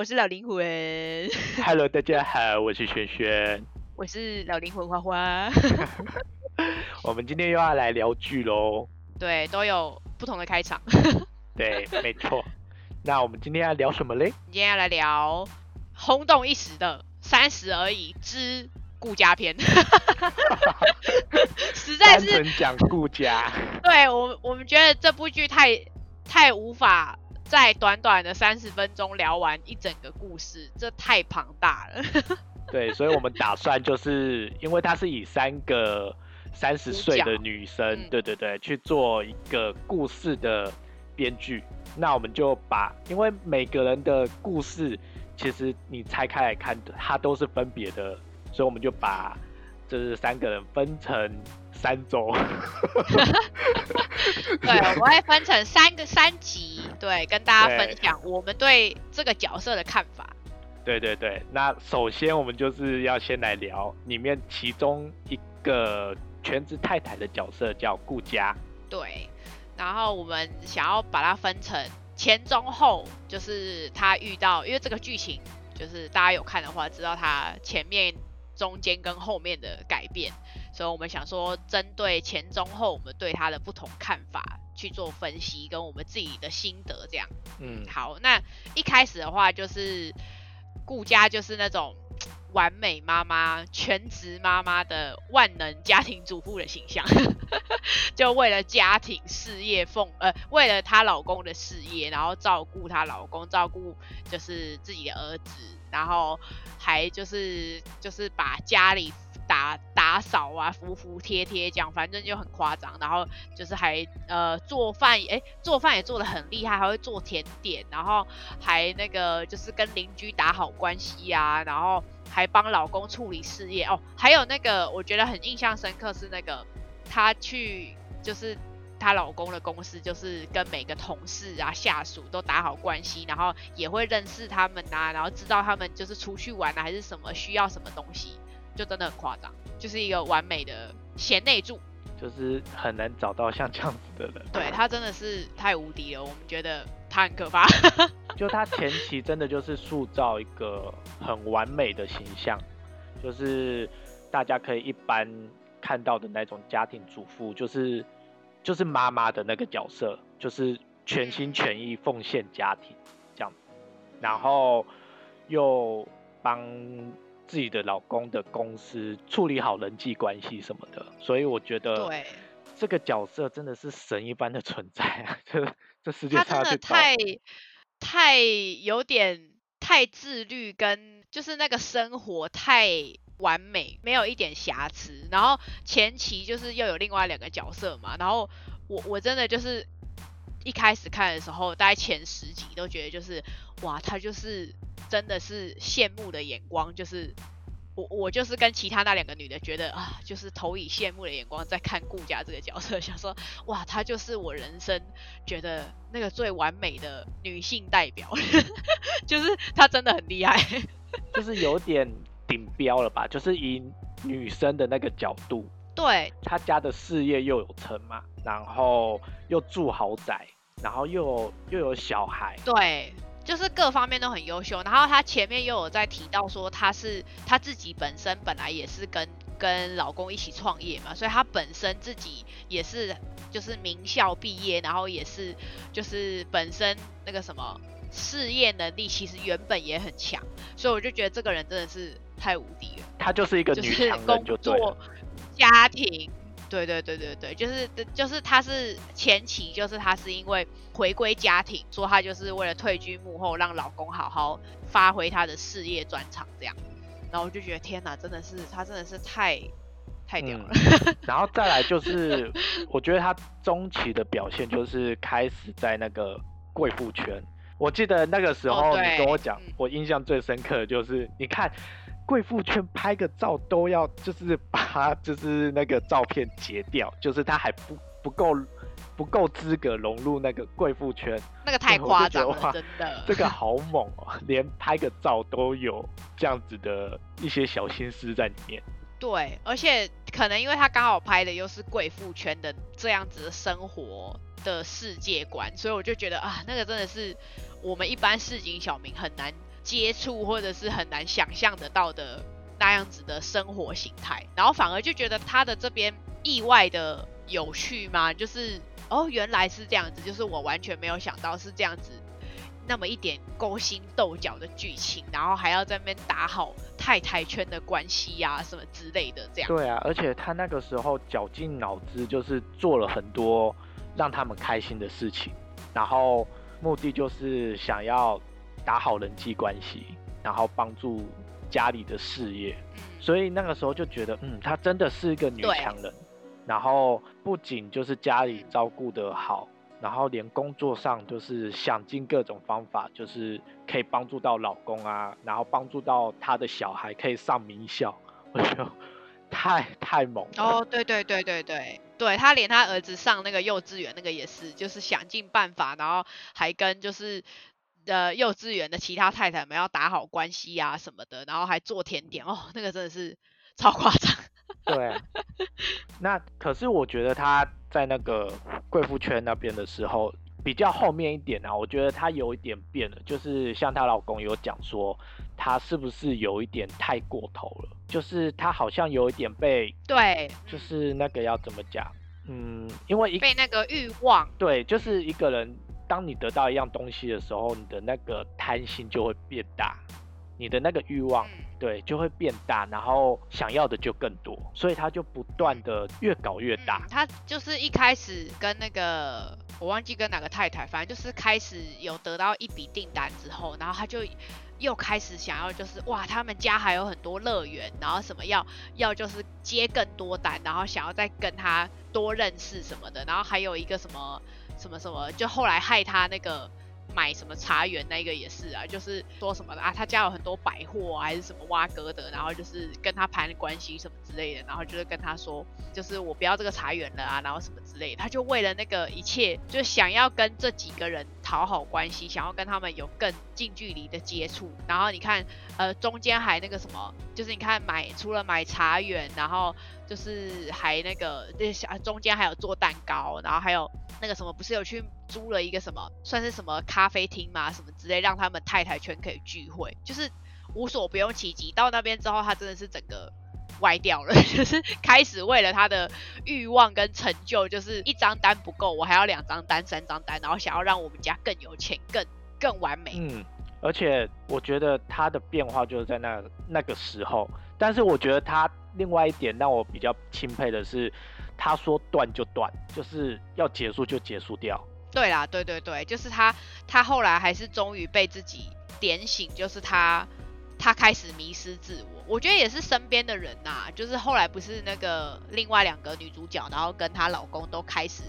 我是老灵魂。Hello，大家好，我是轩轩。我是老灵魂花花。我们今天又要来聊剧喽。对，都有不同的开场。对，没错。那我们今天要聊什么嘞？今天要来聊轰动一时的《三十而已之顾家篇》，实在是讲顾家。对我我们觉得这部剧太太无法在短短的三十分钟聊完一整个故事，这太庞大了。对，所以我们打算就是因为它是以三个三十岁的女生，嗯对对对，去做一个故事的编剧。那我们就把，因为每个人的故事，其实你拆开来看，它都是分别的，所以我们就把这三个人分成三周。对，我们会分成三个三集，对，跟大家分享我们对这个角色的看法。对对对，那首先我们就是要先来聊里面其中一个全职太太的角色叫顾佳。对，然后我们想要把它分成前中后，就是他遇到，因为这个剧情就是大家有看的话，知道他前面、中间跟后面的改变，所以我们想说，针对前中后，我们对他的不同看法去做分析，跟我们自己的心得这样。嗯，好，那一开始的话就是顾家就是那种完美妈妈、全职妈妈的万能家庭主妇的形象，就为了家庭事业奉呃，为了她老公的事业，然后照顾她老公，照顾就是自己的儿子，然后还就是就是把家里打打扫啊，服服帖帖这样，反正就很夸张。然后就是还呃做饭，哎做饭也做的很厉害，还会做甜点，然后还那个就是跟邻居打好关系啊，然后还帮老公处理事业哦。还有那个我觉得很印象深刻是那个她去就是。她老公的公司就是跟每个同事啊、下属都打好关系，然后也会认识他们啊，然后知道他们就是出去玩啊还是什么需要什么东西，就真的很夸张，就是一个完美的贤内助。就是很难找到像这样子的人。对他真的是太无敌了，我们觉得他很可怕。就他前期真的就是塑造一个很完美的形象，就是大家可以一般看到的那种家庭主妇，就是就是妈妈的那个角色，就是全心全意奉献家庭这样，然后又帮自己的老公的公司处理好人际关系什么的，所以我觉得对这个角色真的是神一般的存在啊！这这世界他真的太太有点太自律，跟就是那个生活太完美，没有一点瑕疵。然后前期就是又有另外两个角色嘛，然后我我真的就是一开始看的时候，大概前十集都觉得就是哇，他就是真的是羡慕的眼光，就是。我我就是跟其他那两个女的觉得啊，就是投以羡慕的眼光在看顾家这个角色，想说哇，她就是我人生觉得那个最完美的女性代表，就是她真的很厉害。就是有点顶标了吧？就是以女生的那个角度，对她家的事业又有成嘛，然后又住豪宅，然后又有又有小孩，对，就是各方面都很优秀。然后她前面又有在提到说，她是她自己本身本来也是跟跟老公一起创业嘛，所以她本身自己也是就是名校毕业，然后也是就是本身那个什么事业能力其实原本也很强，所以我就觉得这个人真的是太无敌了。她就是一个就是女强人工就对了作。、家庭，对对对对对，就是就是他是前期就是他是因为回归家庭，说他就是为了退居幕后，让老公好好发挥他的事业专长这样。然后我就觉得天哪，真的是他真的是太太屌了。嗯 然后再来就是，我觉得他中期的表现就是开始在那个贵妇圈。我记得那个时哦候你跟我讲，嗯我印象最深刻的就是，你看贵妇圈拍个照都要就是把她就是那个照片截掉，就是他还不不够不够资格融入那个贵妇圈。那个太夸张了，真的。这个好猛哦，连拍个照都有这样子的一些小心思在里面。对，而且可能因为他刚好拍的又是贵妇圈的这样子的生活的世界观，所以我就觉得啊，那个真的是我们一般市井小民很难接触或者是很难想象得到的那样子的生活形态，然后反而就觉得他的这边意外的有趣吗？就是哦，原来是这样子，就是我完全没有想到是这样子。那么一点勾心斗角的剧情，然后还要在那边打好太太圈的关系呀，什么之类的，这样。对啊，而且他那个时候绞尽脑汁，就是做了很多让他们开心的事情，然后目的就是想要打好人际关系，然后帮助家里的事业。所以那个时候就觉得，嗯，她真的是一个女强人。然后不仅就是家里照顾得好。然后连工作上就是想尽各种方法，就是可以帮助到老公啊，然后帮助到他的小孩可以上名校，我觉得太太猛了。哦，对对对对对，对他连他儿子上那个幼稚园那个也是，就是想尽办法，然后还跟就是呃幼稚园的其他太太们要打好关系啊什么的，然后还做甜点哦，那个真的是 超夸张。对，那可是我觉得他在那个贵妇圈那边的时候，比较后面一点啊，我觉得她有一点变了，就是像她老公有讲说，她是不是有一点太过头了？就是她好像有一点被对，就是那个要怎么讲？嗯，因为一被那个欲望，对，就是一个人，当你得到一样东西的时候，你的那个贪心就会变大，你的那个欲望。对，就会变大，然后想要的就更多，所以他就不断的越搞越大。他就是一开始跟那个我忘记跟哪个太太，反正就是开始有得到一笔订单之后，然后他就又开始想要就是哇，他们家还有很多乐园，然后什么要要就是接更多单，然后想要再跟他多认识什么的，然后还有一个什么什么什么，就后来害他那个。买什么茶园那个也是啊，就是说什么的啊，他家有很多百货啊还是什么挖哥的，然后就是跟他攀关系什么之类的，然后就是跟他说，就是我不要这个茶园了啊，然后什么之类，他就为了那个一切，就想要跟这几个人讨好关系，想要跟他们有更近距离的接触，然后你看，呃，中间还那个什么，就是你看买除了买茶园，然后就是还那个这小中间还有做蛋糕，然后还有那个什么，不是有去。租了一个什么，算是什么咖啡厅嘛，什么之类，让他们太太圈可以聚会，就是无所不用其极。到那边之后，他真的是整个歪掉了，就是开始为了他的欲望跟成就，就是一张单不够，我还要两张单、三张单，然后想要让我们家更有钱、更更完美。嗯，而且我觉得他的变化就是在那那个时候，但是我觉得他另外一点让我比较钦佩的是，他说断就断，就是要结束就结束掉。对啦，对对对，就是他，他后来还是终于被自己点醒，就是他，他开始迷失自我。我觉得也是身边的人呐，就是后来不是那个另外两个女主角，然后跟她老公都开始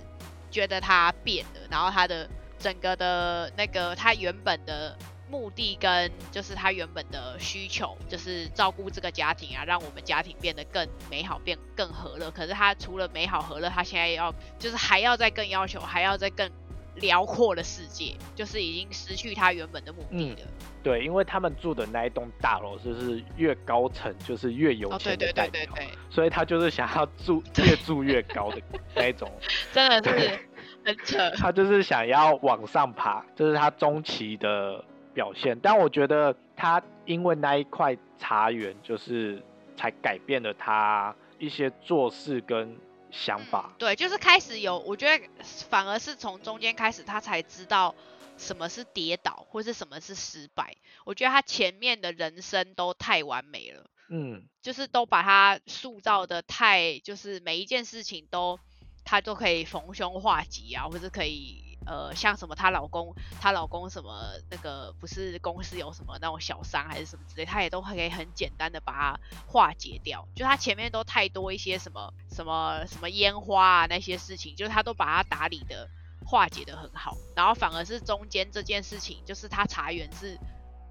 觉得她变了，然后她的整个的那个她原本的目的跟就是她原本的需求，就是照顾这个家庭啊，让我们家庭变得更美好，变更和乐。可是她除了美好和乐，她现在要就是还要再更要求，还要再更。辽阔的世界，就是已经失去他原本的目的了。对，因为他们住的那一栋大楼就是越高层就是越有钱的代表，所以他就是想要住 越住越高的 那一种。真的是很扯。他就是想要往上爬，这是他中期的表现。但我觉得他因为那一块茶园，就是才改变了他一些做事跟。想法对，就是开始有，我觉得反而是从中间开始，他才知道什么是跌倒，或是什么是失败。我觉得他前面的人生都太完美了，嗯，就是都把他塑造的太，就是每一件事情都他都可以逢凶化吉啊，或是可以。呃，像什么她老公，她老公什么那个不是公司有什么那种小伤还是什么之类，她也都可以很简单的把它化解掉。就她前面都太多一些什么什么什么烟花啊那些事情，就是她都把它打理的化解的很好。然后反而是中间这件事情，就是她茶园是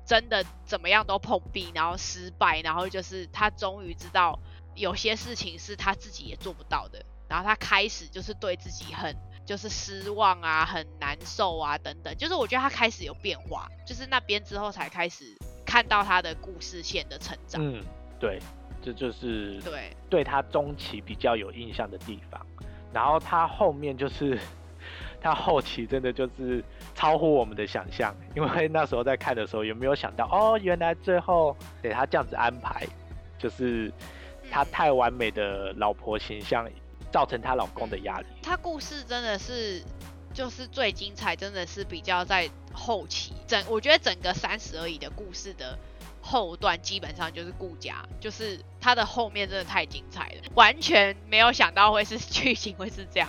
真的怎么样都碰壁，然后失败，然后就是她终于知道有些事情是她自己也做不到的，然后她开始就是对自己很。就是失望啊，很难受啊，等等。就是我觉得他开始有变化，就是那边之后才开始看到他的故事线的成长。嗯，对，这就是对对他中期比较有印象的地方。然后他后面就是他后期真的就是超乎我们的想象，因为那时候在看的时候有没有想到哦，原来最后给他这样子安排，就是他太完美的老婆形象造成她老公的压力。她故事真的是就是最精彩，真的是比较在后期整，我觉得整个三十而已的故事的。后段基本上就是顾家，就是她的后面真的太精彩了，完全没有想到会是剧情会是这样，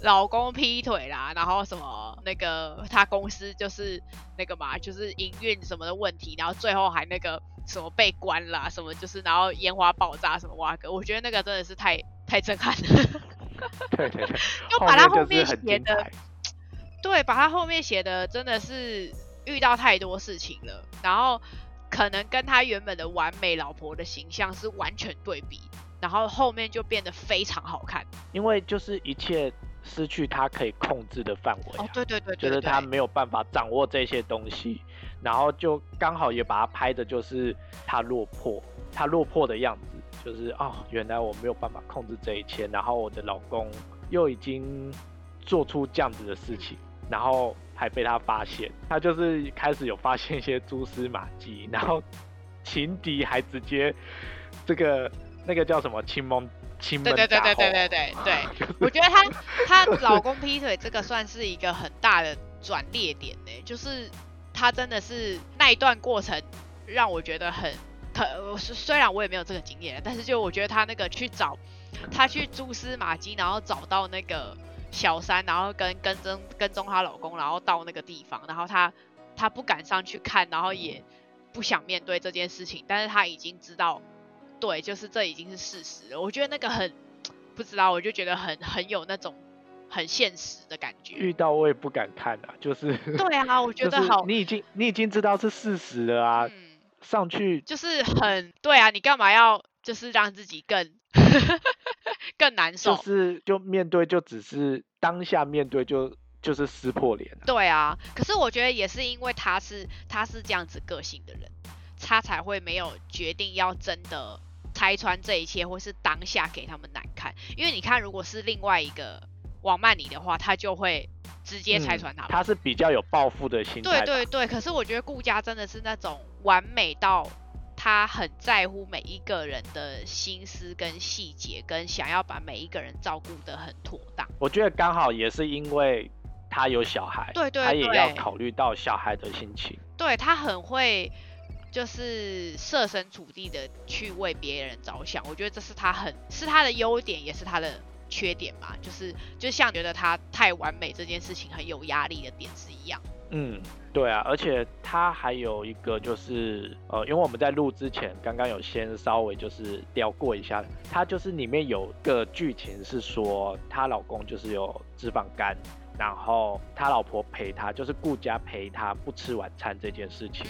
老公劈腿啦，然后什么那个他公司就是那个嘛，就是营运什么的问题，然后最后还那个什么被关啦，什么就是然后烟花爆炸什么哇哥，我觉得那个真的是太 太震撼了。对 对对，就把他后面写的，对，把他后面写的真的是遇到太多事情了，然后。可能跟他原本的完美老婆的形象是完全对比，然后后面就变得非常好看。因为就是一切失去他可以控制的范围。哦，对对对，就是他没有办法掌握这些东西，然后就刚好也把他拍的就是他落魄，他落魄的样子，就是哦，原来我没有办法控制这一切，然后我的老公又已经做出这样子的事情，然后。还被他发现，他就是开始有发现一些蛛丝马迹，然后 情敌还直接这个那个叫什么亲蒙对对对对对对对对，我觉得她她 老公劈腿这个算是一个很大的转捩点呢，就是她真的是那一段过程让我觉得很可，虽然我也没有这个经验，但是就我觉得她那个去找她去蛛丝马迹，然后找到那个。小三，然后跟跟踪跟踪她老公，然后到那个地方，然后她她不敢上去看，然后也不想面对这件事情，但是她已经知道，对，就是这已经是事实了。我觉得那个很不知道，我就觉得很很有那种很现实的感觉。遇到我也不敢看啊，就是对啊，我觉得好，你已经你已经知道是事实了啊，上去就是很对啊，你干嘛要就是让自己更。更难受，就是就面对就只是当下面对就就是撕破脸。对啊，可是我觉得也是因为他是他是这样子个性的人，他才会没有决定要真的拆穿这一切，或是当下给他们难看。因为你看，如果是另外一个王曼妮的话，他就会直接拆穿他。他是比较有报复的心态。对对对，可是我觉得顾家真的是那种完美到。他很在乎每一个人的心思跟细节，跟想要把每一个人照顾得很妥当。我觉得刚好也是因为他有小孩，对对，他也要考虑到小孩的心情。对他很会，就是设身处地的去为别人着想。我觉得这是他很是他的优点，也是他的缺点嘛。就是就像觉得他太完美这件事情很有压力的点是一样。嗯。对啊，而且他还有一个就是，呃，因为我们在录之前，刚刚有先稍微就是聊过一下，他就是里面有个剧情是说，她老公就是有脂肪肝，然后他老婆陪他，就是顾家陪他不吃晚餐这件事情，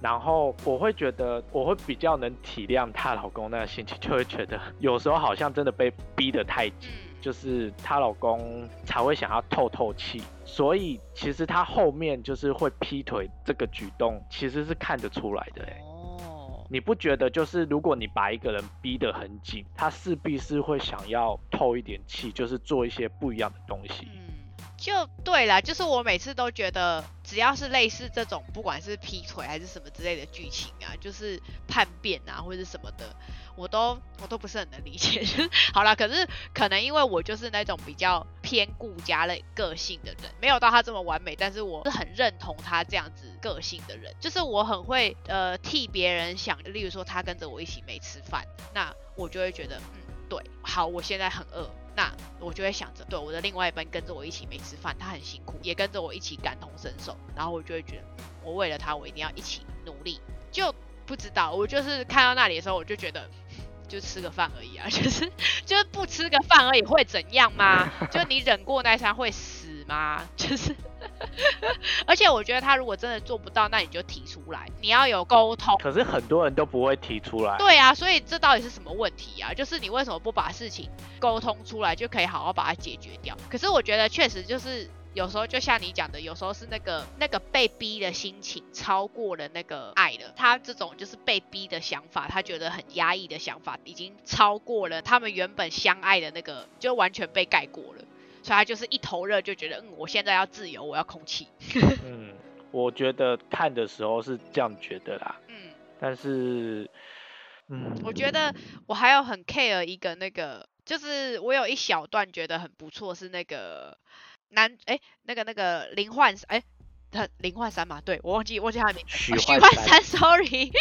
然后我会觉得，我会比较能体谅她老公那个心情，就会觉得有时候好像真的被逼得太紧。就是她老公才会想要透透气，所以其实她后面就是会劈腿这个举动，其实是看得出来的哎。哦，你不觉得就是如果你把一个人逼得很紧，他势必是会想要透一点气，就是做一些不一样的东西。就对了，就是我每次都觉得，只要是类似这种，不管是劈腿还是什么之类的剧情啊，就是叛变啊或者什么的，我都我都不是很能理解。好了，可是可能因为我就是那种比较偏顾家类个性的人，没有到他这么完美，但是我是很认同他这样子个性的人，就是我很会呃替别人想，例如说他跟着我一起没吃饭，那我就会觉得，嗯，对，好，我现在很饿。那我就会想着，对我的另外一半跟着我一起没吃饭，他很辛苦，也跟着我一起感同身受，然后我就会觉得，我为了他，我一定要一起努力。就不知道，我就是看到那里的时候，我就觉得，就吃个饭而已啊，就是就是不吃个饭而已会怎样吗？就你忍过那餐会死吗？就是。而且我觉得他如果真的做不到，那你就提出来，你要有沟通。可是很多人都不会提出来。对啊，所以这到底是什么问题啊？就是你为什么不把事情沟通出来，就可以好好把它解决掉？可是我觉得确实就是有时候就像你讲的，有时候是那个那个被逼的心情超过了那个爱了。他这种就是被逼的想法，他觉得很压抑的想法，已经超过了他们原本相爱的那个，就完全被盖过了。所以他就是一头热，就觉得嗯，我现在要自由，我要空气。嗯，我觉得看的时候是这样觉得啦。嗯，但是，嗯，我觉得我还有很 care 一个那个，就是我有一小段觉得很不错，是那个男哎，那个那个林焕哎。他林焕山嘛，对我忘记忘记他的名字。许 许焕山，sorry，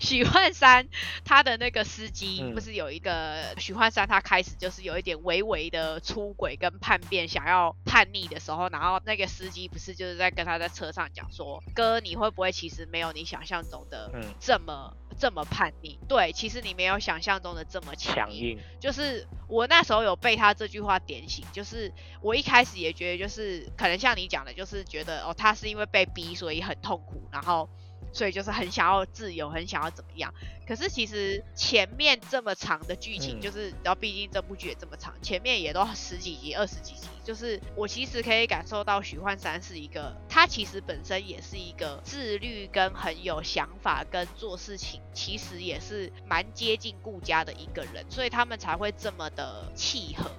许焕山，他的那个司机不是有一个许焕山，他开始就是有一点微微的出轨跟叛变，想要叛逆的时候，然后那个司机不是就是在跟他在车上讲说，哥你会不会其实没有你想象中的这么。这么叛逆，对，其实你没有想象中的这么强硬。就是我那时候有被他这句话点醒，就是我一开始也觉得，就是可能像你讲的，就是觉得哦，他是因为被逼，所以很痛苦，然后。所以就是很想要自由，很想要怎么样？可是其实前面这么长的剧情，就是然后毕竟这部剧也这么长，前面也都十几集、二十几集，就是我其实可以感受到许幻山是一个，他其实本身也是一个自律跟很有想法跟做事情，其实也是蛮接近顾家的一个人，所以他们才会这么的契合。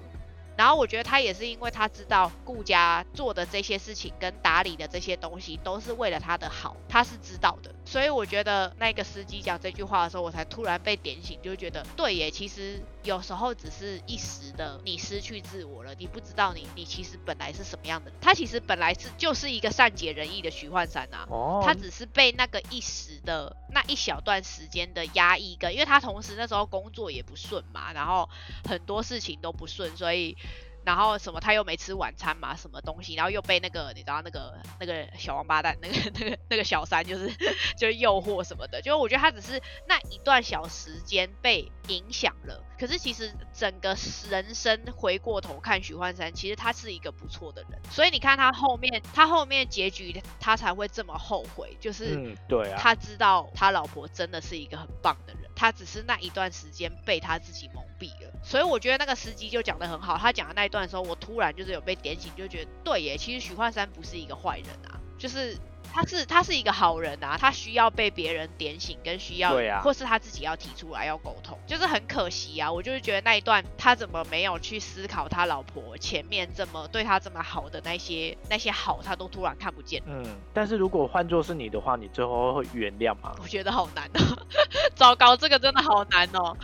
然后我觉得他也是因为他知道顾家做的这些事情跟打理的这些东西都是为了他的好，他是知道的。所以我觉得那个司机讲这句话的时候，我才突然被点醒，就觉得对耶，其实有时候只是一时的你失去自我了，你不知道你你其实本来是什么样的。他其实本来是就是一个善解人意的徐焕山啊，他只是被那个一时的那一小段时间的压抑跟，因为他同时那时候工作也不顺嘛，然后很多事情都不顺，所以。然后什么他又没吃晚餐嘛，什么东西，然后又被那个你知道那个那个小王八蛋那个 那个那个小三就是 就是诱惑什么的，就我觉得他只是那一段小时间被影响了，可是其实整个人生回过头看许幻山，其实他是一个不错的人，所以你看他后面他后面结局他才会这么后悔，就是对啊，他知道他老婆真的是一个很棒的人，他只是那一段时间被他自己蒙蔽了，所以我觉得那个司机就讲的很好，他讲的那一。段的时候，我突然就是有被点醒，就觉得对耶，其实许幻山不是一个坏人啊，就是他是他是一个好人啊，他需要被别人点醒，跟需要，对啊，或是他自己要提出来要沟通，就是很可惜啊，我就是觉得那一段他怎么没有去思考他老婆前面这么对他这么好的那些那些好，他都突然看不见。嗯，但是如果换作是你的话，你最后会原谅吗？我觉得好难哦，糟糕，这个真的好难哦。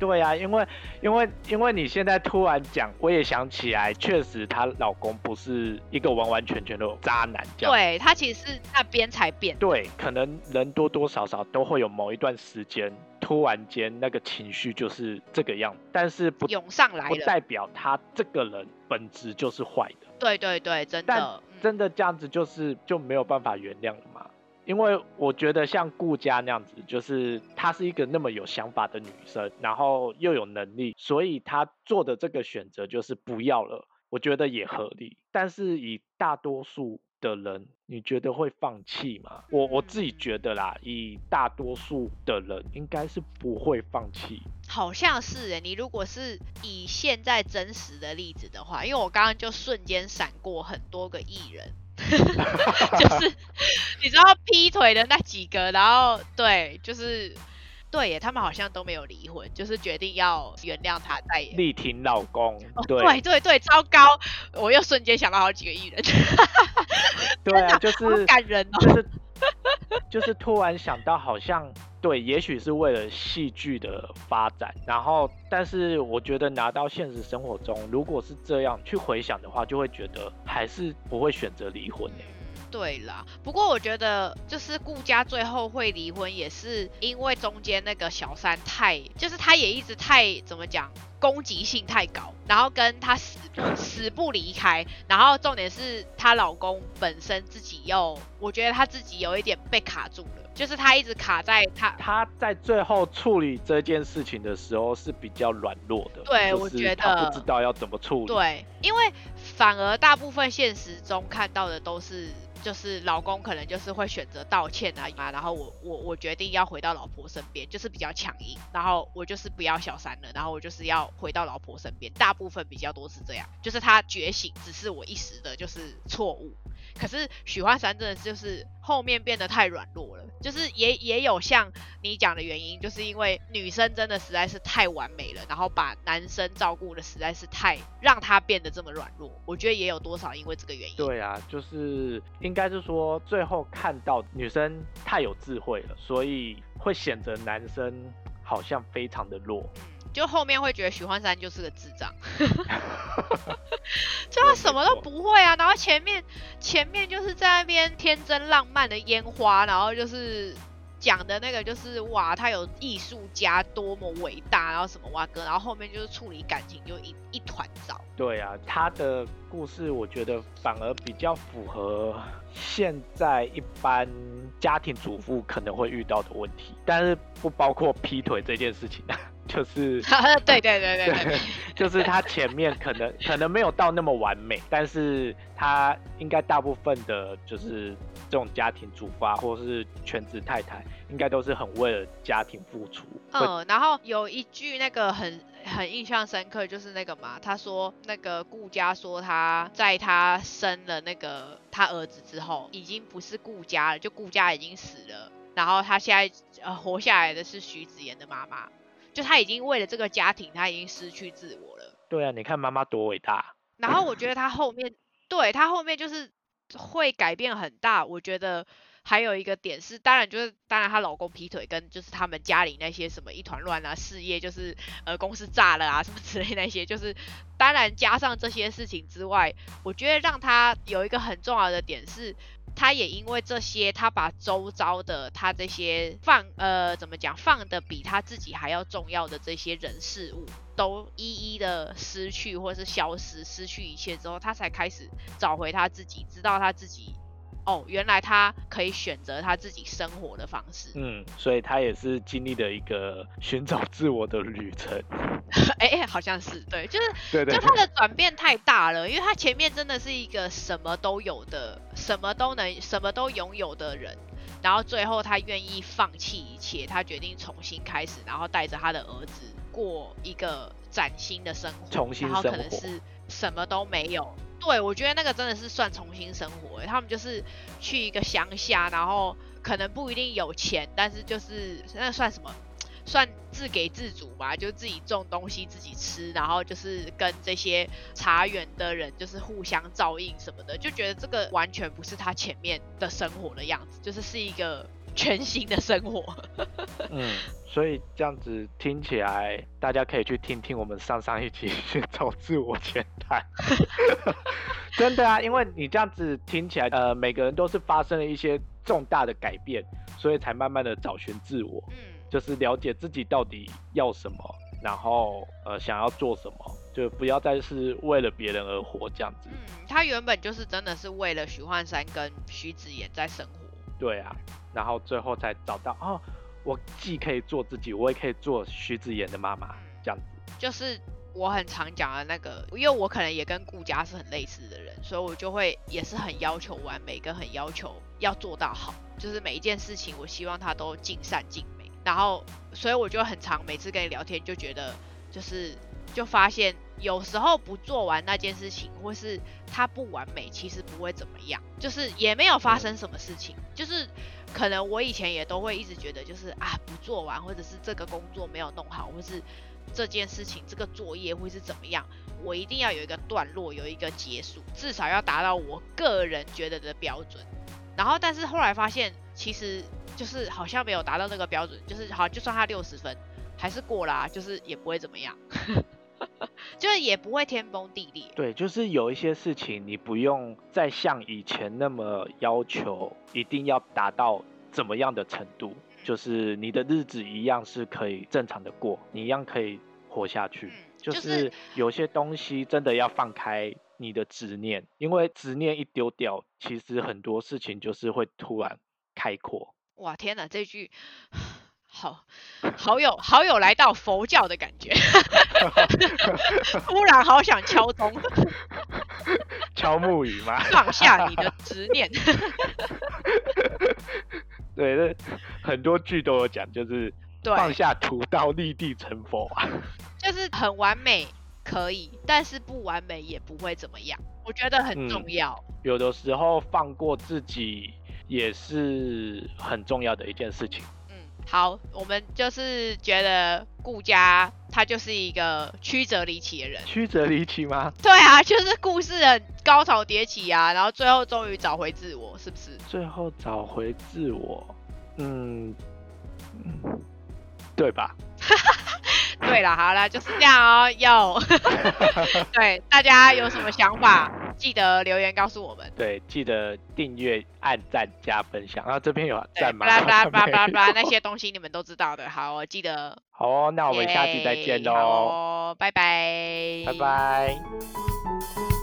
对啊，因为因为因为你现在突然讲，我也想起来，确实她老公不是一个完完全全的渣男，对他其实是那边才变。对，可能人多多少少都会有某一段时间，突然间那个情绪就是这个样，但是不涌上来，不代表他这个人本质就是坏的。对对对，真的，真的这样子就是就没有办法原谅了嘛。因为我觉得像顾佳那样子，就是她是一个那么有想法的女生，然后又有能力，所以她做的这个选择就是不要了。我觉得也合理。但是以大多数的人，你觉得会放弃吗？我我自己觉得啦，以大多数的人应该是不会放弃。好像是诶，你如果是以现在真实的例子的话，因为我刚刚就瞬间闪过很多个艺人。就是你知道劈腿的那几个，然后对，就是对耶，他们好像都没有离婚，就是决定要原谅他再力挺老公。对对对，糟糕，我又瞬间想到好几个艺人。对啊，就是感人哦，就是就是突然想到好像。对，也许是为了戏剧的发展，然后，但是我觉得拿到现实生活中，如果是这样去回想的话，就会觉得还是不会选择离婚对啦，不过我觉得就是顾家最后会离婚，也是因为中间那个小三太，就是他也一直太怎么讲，攻击性太高，然后跟她死死不离开，然后重点是她老公本身自己又，我觉得她自己有一点被卡住了。就是她一直卡在她她在最后处理这件事情的时候是比较软弱的。对，我觉得他不知道要怎么处理。对，因为反而大部分现实中看到的都是，就是老公可能就是会选择道歉啊，然后我我我决定要回到老婆身边，就是比较强硬，然后我就是不要小三了，然后我就是要回到老婆身边。大部分比较多是这样，就是他觉醒只是我一时的就是错误。可是许幻山真的就是后面变得太软弱了，就是也也有像你讲的原因，就是因为女生真的实在是太完美了，然后把男生照顾的实在是太让他变得这么软弱。我觉得也有多少因为这个原因。对啊，就是应该是说最后看到女生太有智慧了，所以会显得男生好像非常的弱。就后面会觉得许幻山就是个智障，就他什么都不会啊，然后前面前面就是在那边天真浪漫的烟花，然后就是讲的那个就是哇，他有艺术家多么伟大，然后什么哇哥，然后后面就是处理感情就一一团糟。对啊，他的故事我觉得反而比较符合现在一般家庭主妇可能会遇到的问题，但是不包括劈腿这件事情。就是，对对对对对，就是他前面可能可能没有到那么完美，但是他应该大部分的，就是这种家庭主妇或是全职太太，应该都是很为了家庭付出。嗯，然后有一句那个很很印象深刻，就是那个嘛，他说那个顾家说他在他生了那个他儿子之后，已经不是顾家了，就顾家已经死了，然后他现在呃活下来的是徐子言的妈妈。就他已经为了这个家庭，他已经失去自我了。对啊，你看妈妈多伟大。然后我觉得他后面，对他后面就是会改变很大。我觉得还有一个点是，当然就是当然她老公劈腿，跟就是他们家里那些什么一团乱啊，事业就是呃公司炸了啊什么之类那些，就是当然加上这些事情之外，我觉得让他有一个很重要的点是。他也因为这些，他把周遭的他这些放呃怎么讲放的比他自己还要重要的这些人事物，都一一的失去或是消失，失去一切之后，他才开始找回他自己，知道他自己。哦，原来他可以选择他自己生活的方式。嗯，所以他也是经历了一个寻找自我的旅程。哎，好像是对，就是，对对，就他的转变太大了，因为他前面真的是一个什么都有的，什么都能，什么都拥有的人，然后最后他愿意放弃一切，他决定重新开始，然后带着他的儿子过一个崭新的生活，重新生活，然后可能是什么都没有。对，我觉得那个真的是算重新生活。他们就是去一个乡下，然后可能不一定有钱，但是就是那算什么？算自给自足吧，就自己种东西自己吃，然后就是跟这些茶园的人就是互相照应什么的，就觉得这个完全不是他前面的生活的样子，就是是一个全新的生活。嗯。所以这样子听起来，大家可以去听听我们上上一期寻找自我前台。真的啊，因为你这样子听起来，呃，每个人都是发生了一些重大的改变，所以才慢慢的找寻自我，嗯，就是了解自己到底要什么，然后呃想要做什么，就不要再是为了别人而活这样子。嗯，他原本就是真的是为了徐焕山跟徐子言在生活。对啊，然后最后才找到哦。我既可以做自己，我也可以做徐子言的妈妈，这样子。就是我很常讲的那个，因为我可能也跟顾家是很类似的人，所以我就会也是很要求完美，跟很要求要做到好。就是每一件事情，我希望他都尽善尽美。然后，所以我就很常每次跟你聊天，就觉得就是就发现有时候不做完那件事情，或是它不完美，其实不会怎么样，就是也没有发生什么事情，就是。可能我以前也都会一直觉得，就是啊不做完，或者是这个工作没有弄好，或是这件事情这个作业会是怎么样，我一定要有一个段落，有一个结束，至少要达到我个人觉得的标准。然后，但是后来发现，其实就是好像没有达到那个标准，就是好，就算他六十分，还是过啦，就是也不会怎么样。就是也不会天崩地裂。对，就是有一些事情你不用再像以前那么要求，一定要达到怎么样的程度，就是你的日子一样是可以正常的过，你一样可以活下去。就是有些东西真的要放开你的执念，因为执念一丢掉，其实很多事情就是会突然开阔。哇，天哪，这句。好，好有好有来到佛教的感觉，突然好想敲钟，敲木鱼吗？放下你的执念。对，那很多剧都有讲，就是放下屠刀立地成佛啊，就是很完美，可以，但是不完美也不会怎么样，我觉得很重要。有的时候放过自己也是很重要的一件事情。嗯，好，我们就是觉得顾家他就是一个曲折离奇的人。曲折离奇吗？对啊，就是故事很高潮迭起啊，然后最后终于找回自我，是不是？最后找回自我，嗯，对吧？对了，好了，就是这样哦。有，对大家有什么想法，记得留言告诉我们。对，记得订阅、按赞、加分享。然后这边有赞吗？巴拉巴拉巴拉巴拉巴拉那些东西你们都知道的。好，我记得。好哦，那我们下期再见喽。好，拜拜。拜拜。